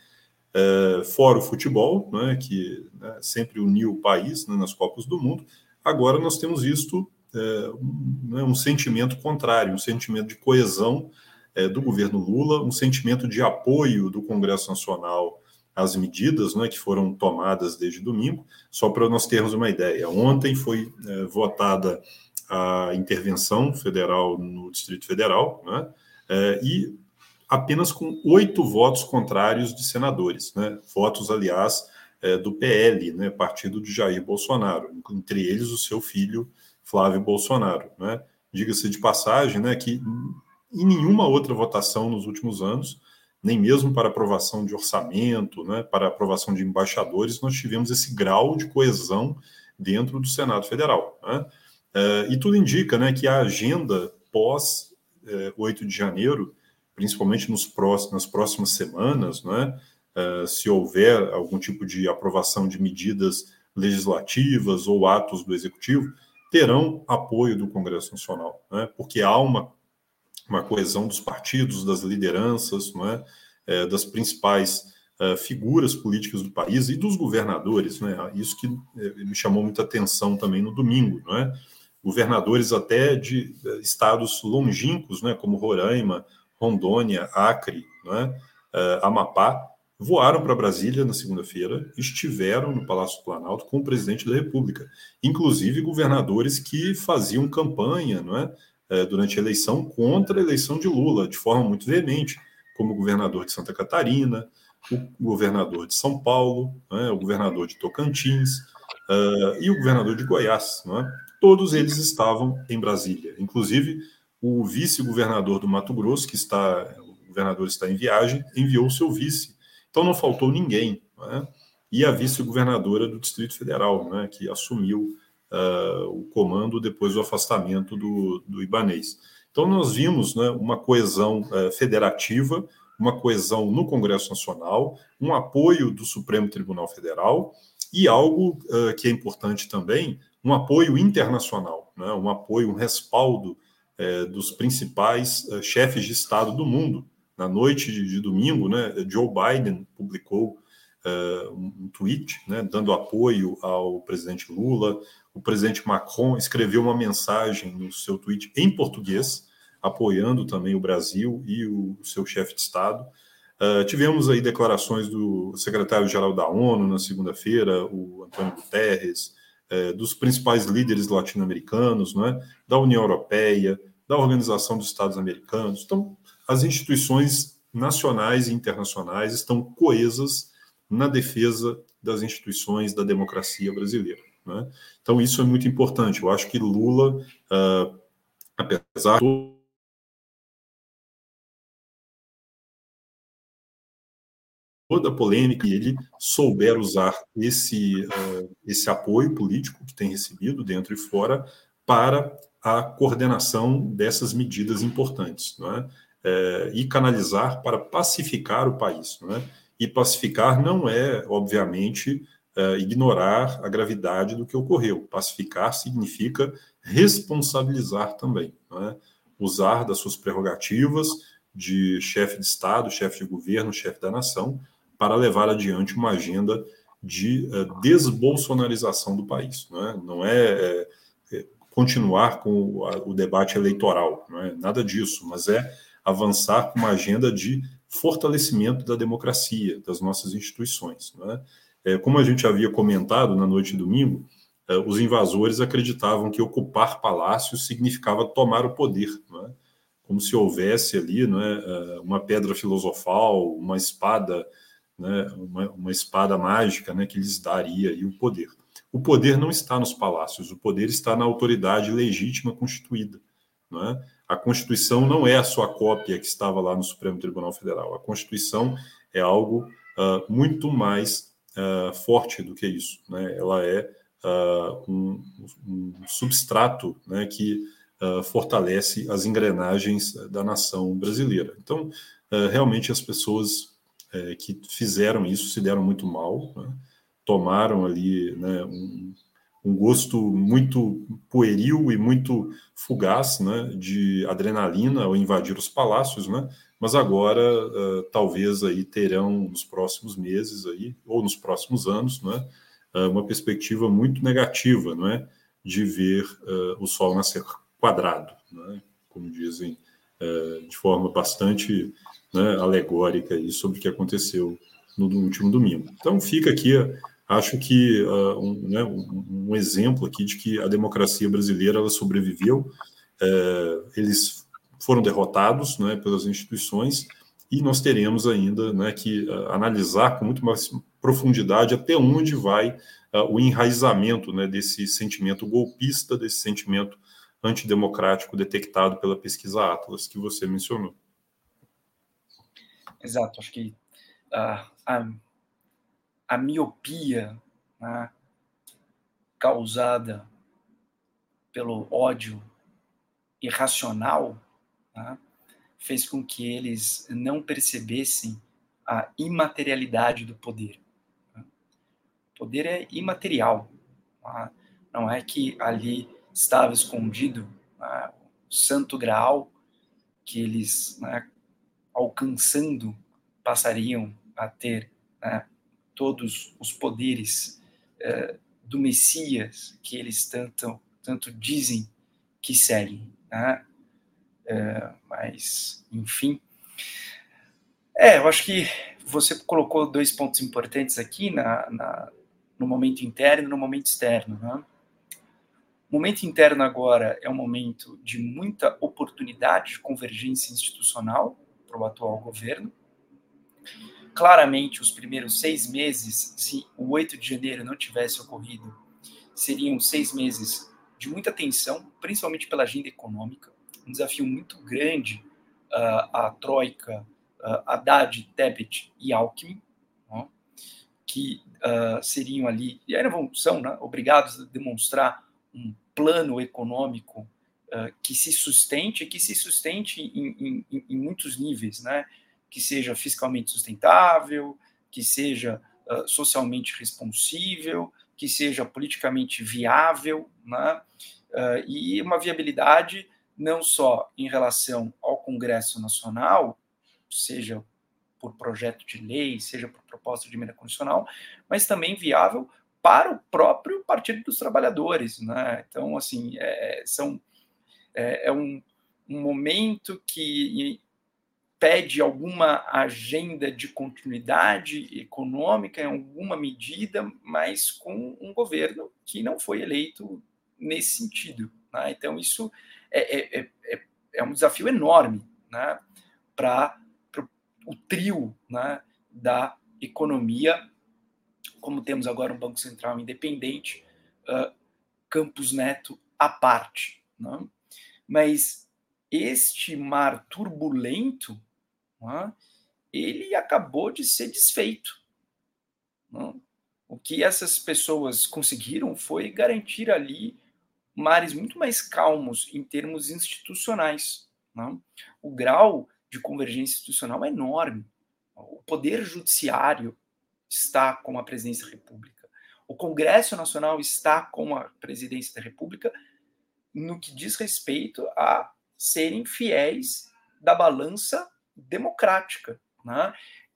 Uh, fora o futebol, né, que né, sempre uniu o país né, nas Copas do Mundo, Agora nós temos visto é, um, né, um, sentimento contrário, um sentimento de coesão é, do governo Lula, um sentimento de apoio do Congresso Nacional às medidas né, que foram tomadas desde domingo. Só para nós termos uma ideia, ontem foi é, votada a intervenção federal no Distrito Federal, né, é, e apenas com oito votos contrários de senadores, né, votos, aliás, é, do PL, né, partido de Jair Bolsonaro, entre eles o seu filho Flávio Bolsonaro. Né? Diga-se de passagem né, que em nenhuma outra votação nos últimos anos, nem mesmo para aprovação de orçamento, né, para aprovação de embaixadores, nós tivemos esse grau de coesão dentro do Senado Federal. Né? É, e tudo indica né, que a agenda pós é, 8 de janeiro, principalmente nos próximos, nas próximas semanas, né, uh, se houver algum tipo de aprovação de medidas legislativas ou atos do executivo, terão apoio do Congresso Nacional, né? porque há uma, uma coesão dos partidos, das lideranças, não é? é das principais uh, figuras políticas do país e dos governadores. Né? Isso que eh, me chamou muita atenção também no domingo. Não é? Governadores até de uh, estados longínquos, né? como Roraima, Rondônia, Acre, não é? Amapá, voaram para Brasília na segunda-feira, estiveram no Palácio do Planalto com o presidente da República, inclusive governadores que faziam campanha não é, é, durante a eleição contra a eleição de Lula, de forma muito veemente, como o governador de Santa Catarina, o governador de São Paulo, é, o governador de Tocantins uh, e o governador de Goiás. Não é? todos eles estavam em Brasília. Inclusive, o vice-governador do Mato Grosso, que está, o governador está em viagem, enviou seu vice. Então não faltou ninguém. Né? E a vice-governadora do Distrito Federal, né, que assumiu uh, o comando depois do afastamento do, do Ibanês. Então nós vimos né, uma coesão uh, federativa, uma coesão no Congresso Nacional, um apoio do Supremo Tribunal Federal e algo uh, que é importante também, um apoio internacional, né, um apoio, um respaldo é, dos principais é, chefes de Estado do mundo. Na noite de, de domingo, né, Joe Biden publicou é, um tweet né, dando apoio ao presidente Lula. O presidente Macron escreveu uma mensagem no seu tweet em português, apoiando também o Brasil e o, seu chefe de Estado. Uh, tivemos aí declarações do secretário-geral da ONU na segunda-feira, o Antônio Guterres, uh, dos principais líderes latino-americanos, é, da União Europeia, da Organização dos Estados Americanos. Então, as instituições nacionais e internacionais estão coesas na defesa das instituições da democracia brasileira. Né? Então, isso é muito importante. Eu acho que Lula, uh, apesar de toda a polêmica, ele souber usar esse, uh, esse apoio político que tem recebido dentro e fora para a coordenação dessas medidas importantes, é? É, e canalizar para pacificar o país. É? E pacificar não é, obviamente, é, ignorar a gravidade do que ocorreu. Pacificar significa responsabilizar também, é? usar das suas prerrogativas de chefe de Estado, chefe de governo, chefe da nação, para levar adiante uma agenda de uh, desbolsonarização do país. Não é, é, é continuar com o, o debate eleitoral, não é nada disso, mas é avançar com uma agenda de fortalecimento da democracia, das nossas instituições. Não é? Como a gente havia comentado na noite de domingo, é, os invasores acreditavam que ocupar palácios significava tomar o poder, é? como se houvesse ali é, é uma pedra filosofal, uma espada, né, uma, uma espada mágica né, que lhes daria o poder. O poder não está nos palácios, o poder está na autoridade legítima constituída. A Constituição não é a sua cópia que estava lá no Supremo Tribunal Federal. A Constituição é algo uh, muito mais uh, forte do que isso. Né? Ela é uh, um, um, substrato né, que fortalece as engrenagens da nação brasileira. Então, realmente, as pessoas eh, que fizeram isso se deram muito mal. Né? tomaram ali né, um, um, gosto muito pueril e muito fugaz né, de adrenalina ao invadir os palácios, né, mas agora uh, talvez aí terão nos próximos meses aí, ou nos próximos anos né, uh, uma perspectiva muito negativa não é, de ver uh, o Sol nascer quadrado, né, como dizem de forma bastante né, alegórica aí sobre o que aconteceu no, no último domingo. Então fica aqui acho que uh, um, né, um, exemplo aqui de que a democracia brasileira ela sobreviveu, é, eles foram derrotados né, pelas instituições e nós teremos ainda né, que uh, analisar com muito mais profundidade até onde vai uh, o enraizamento né, desse sentimento golpista, desse sentimento antidemocrático detectado pela pesquisa Atlas que você mencionou. Exato, acho que uh, a miopia né, causada pelo ódio irracional né, fez com que eles não percebessem a imaterialidade do poder. Né. O poder é imaterial. Tá? Não é que ali estava escondido né, o santo graal que eles, né, alcançando, passariam a ter todos os poderes uh, do Messias que eles tanto, tanto dizem que seguem. Né? Uh, mas, enfim. É, eu acho que você colocou dois pontos importantes aqui na, na no momento interno e no momento externo. Né? O momento interno agora é um momento de muita oportunidade de convergência institucional para o atual governo claramente os primeiros seis meses, se o 8 de janeiro não tivesse ocorrido, seriam seis meses de muita tensão, principalmente pela agenda econômica, um desafio muito grande uh, a troika uh, Haddad, Tebet e Alckmin, né, que uh, seriam ali, e ainda vão, são né, obrigados a demonstrar um plano econômico uh, que se sustente, que se sustente em, em, em, muitos níveis, né, que seja fiscalmente sustentável, que seja uh, socialmente responsível, que seja politicamente viável, né, e uma viabilidade não só em relação ao Congresso Nacional, seja por projeto de lei, seja por proposta de emenda constitucional, mas também viável para o próprio Partido dos Trabalhadores. Né? Então, assim, é, são, é, é um, um momento que pede alguma agenda de continuidade econômica em alguma medida, mas com um governo que não foi eleito nesse sentido. Né? Então, isso é, é, é, é um desafio enorme né? para o trio né, da economia, como temos agora um Banco Central independente, uh, Campos Neto à parte. Né? Mas este mar turbulento, ele acabou de ser desfeito. O que essas pessoas conseguiram foi garantir ali mares muito mais calmos em termos institucionais. O grau de convergência institucional é enorme. O poder judiciário está com a presidência da República. O Congresso Nacional está com a presidência da República no que diz respeito a serem fiéis da balança democrática. Né?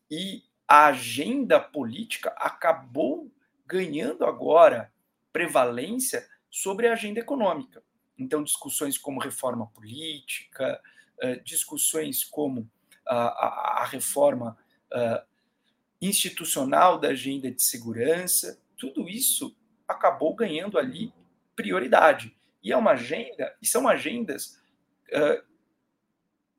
E a agenda política acabou ganhando agora prevalência sobre a agenda econômica. Então, discussões como reforma política, uh, discussões como a, a, reforma uh, institucional da agenda de segurança, tudo isso acabou ganhando ali prioridade. E é uma agenda, e são agendas uh,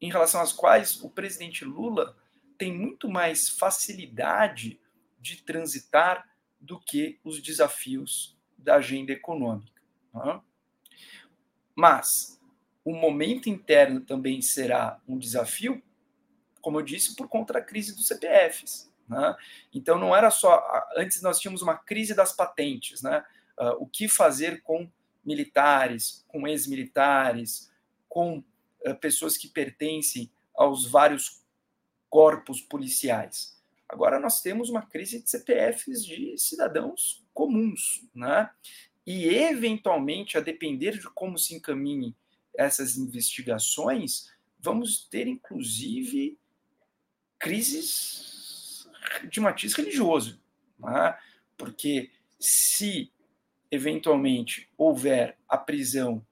em relação às quais o presidente Lula tem muito mais facilidade de transitar do que os desafios da agenda econômica. Né? Mas o momento interno também será um desafio, como eu disse, por conta da crise dos CPFs. Né? Então não era só. Antes nós tínhamos uma crise das patentes, né? Uh, o que fazer com militares, com ex-militares, com pessoas que pertencem aos vários corpos policiais. Agora nós temos uma crise de CPFs de cidadãos comuns, né? E eventualmente, a depender de como se encaminhe essas investigações, vamos ter inclusive crises de matiz religioso, né? porque se eventualmente houver a prisão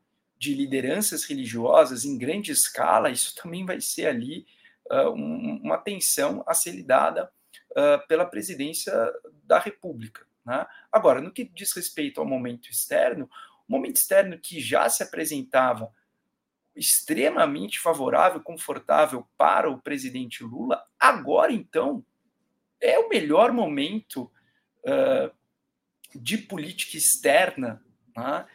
de lideranças religiosas em grande escala, isso também vai ser ali uh, um, uma tensão a ser lidada uh, pela presidência da República. Né? Agora, no que diz respeito ao momento externo, o momento externo que já se apresentava extremamente favorável, confortável para o presidente Lula, agora então é o melhor momento uh, de política externa né,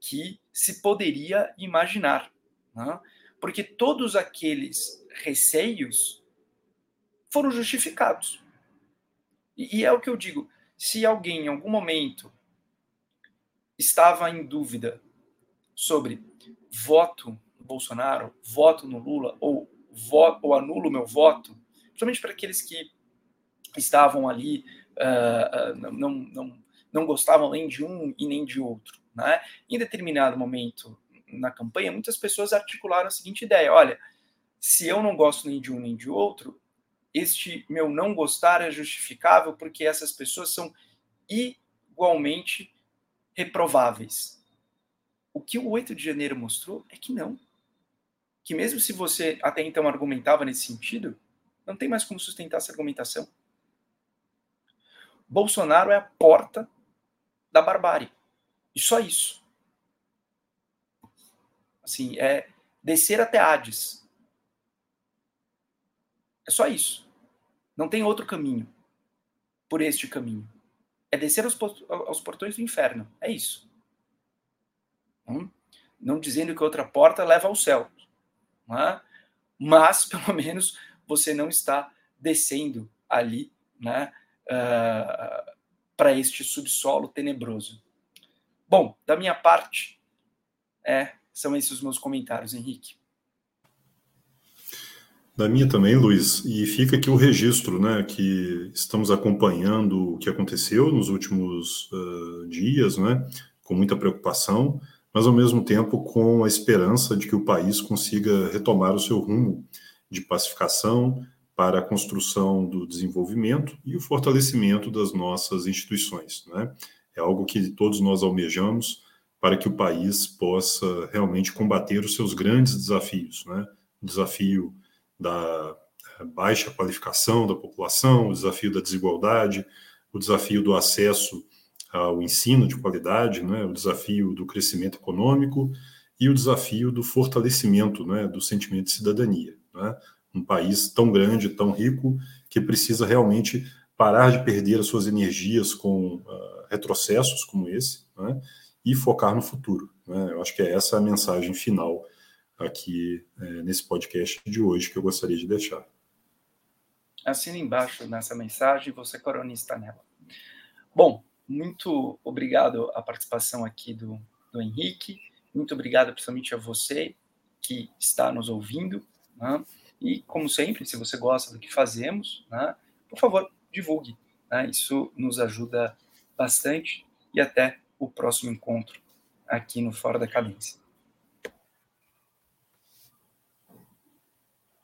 que se poderia imaginar. Né, porque todos aqueles receios foram justificados. E, e é o que eu digo: se alguém em algum momento estava em dúvida sobre voto Bolsonaro, voto no Lula ou, voto, ou anulo meu voto, principalmente para aqueles que estavam ali, uh, uh, não, não, não gostavam nem de um e nem de outro. Né? Em determinado momento na campanha, muitas pessoas articularam a seguinte ideia: olha, se eu não gosto nem de um nem de outro, este meu não gostar é justificável porque essas pessoas são igualmente reprováveis. O que o 8 de janeiro mostrou é que não que mesmo se você até então argumentava nesse sentido, não tem mais como sustentar essa argumentação. Bolsonaro é a porta da barbárie. E só isso. Assim, é descer até Hades. É só isso. Não tem outro caminho por este caminho. É descer aos, aos portões do inferno. É isso. Hum? Não dizendo que outra porta leva ao céu, né? mas pelo menos você não está descendo ali né, uh, para este subsolo tenebroso. Bom, da minha parte, é, são esses os meus comentários, Henrique. Da minha também, Luiz. E fica aqui o registro, né, que estamos acompanhando o que aconteceu nos últimos uh, dias, né, com muita preocupação, mas ao mesmo tempo com a esperança de que o país consiga retomar o seu rumo de pacificação para a construção do desenvolvimento e o fortalecimento das nossas instituições, né? É algo que todos nós almejamos para que o país possa realmente combater os seus grandes desafios, né? O desafio da baixa qualificação da população, o desafio da desigualdade, o desafio do acesso ao ensino de qualidade, né? O desafio do crescimento econômico e o desafio do fortalecimento, né? Do sentimento de cidadania, né? Um país tão grande, tão rico, que precisa realmente parar de perder as suas energias com uh, retrocessos como esse, né, e focar no futuro. Né? Eu acho que é essa a mensagem final aqui é, nesse podcast de hoje que eu gostaria de deixar. Assina embaixo nessa mensagem, você coronista nela. Bom, muito obrigado a participação aqui do, do Henrique, muito obrigado principalmente a você que está nos ouvindo, né? e como sempre, se você gosta do que fazemos, né, por favor, divulgue. Né? Isso nos ajuda bastante e até o próximo encontro aqui no Fora da Cadência.